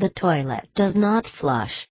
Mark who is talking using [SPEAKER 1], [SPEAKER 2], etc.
[SPEAKER 1] The toilet does not flush.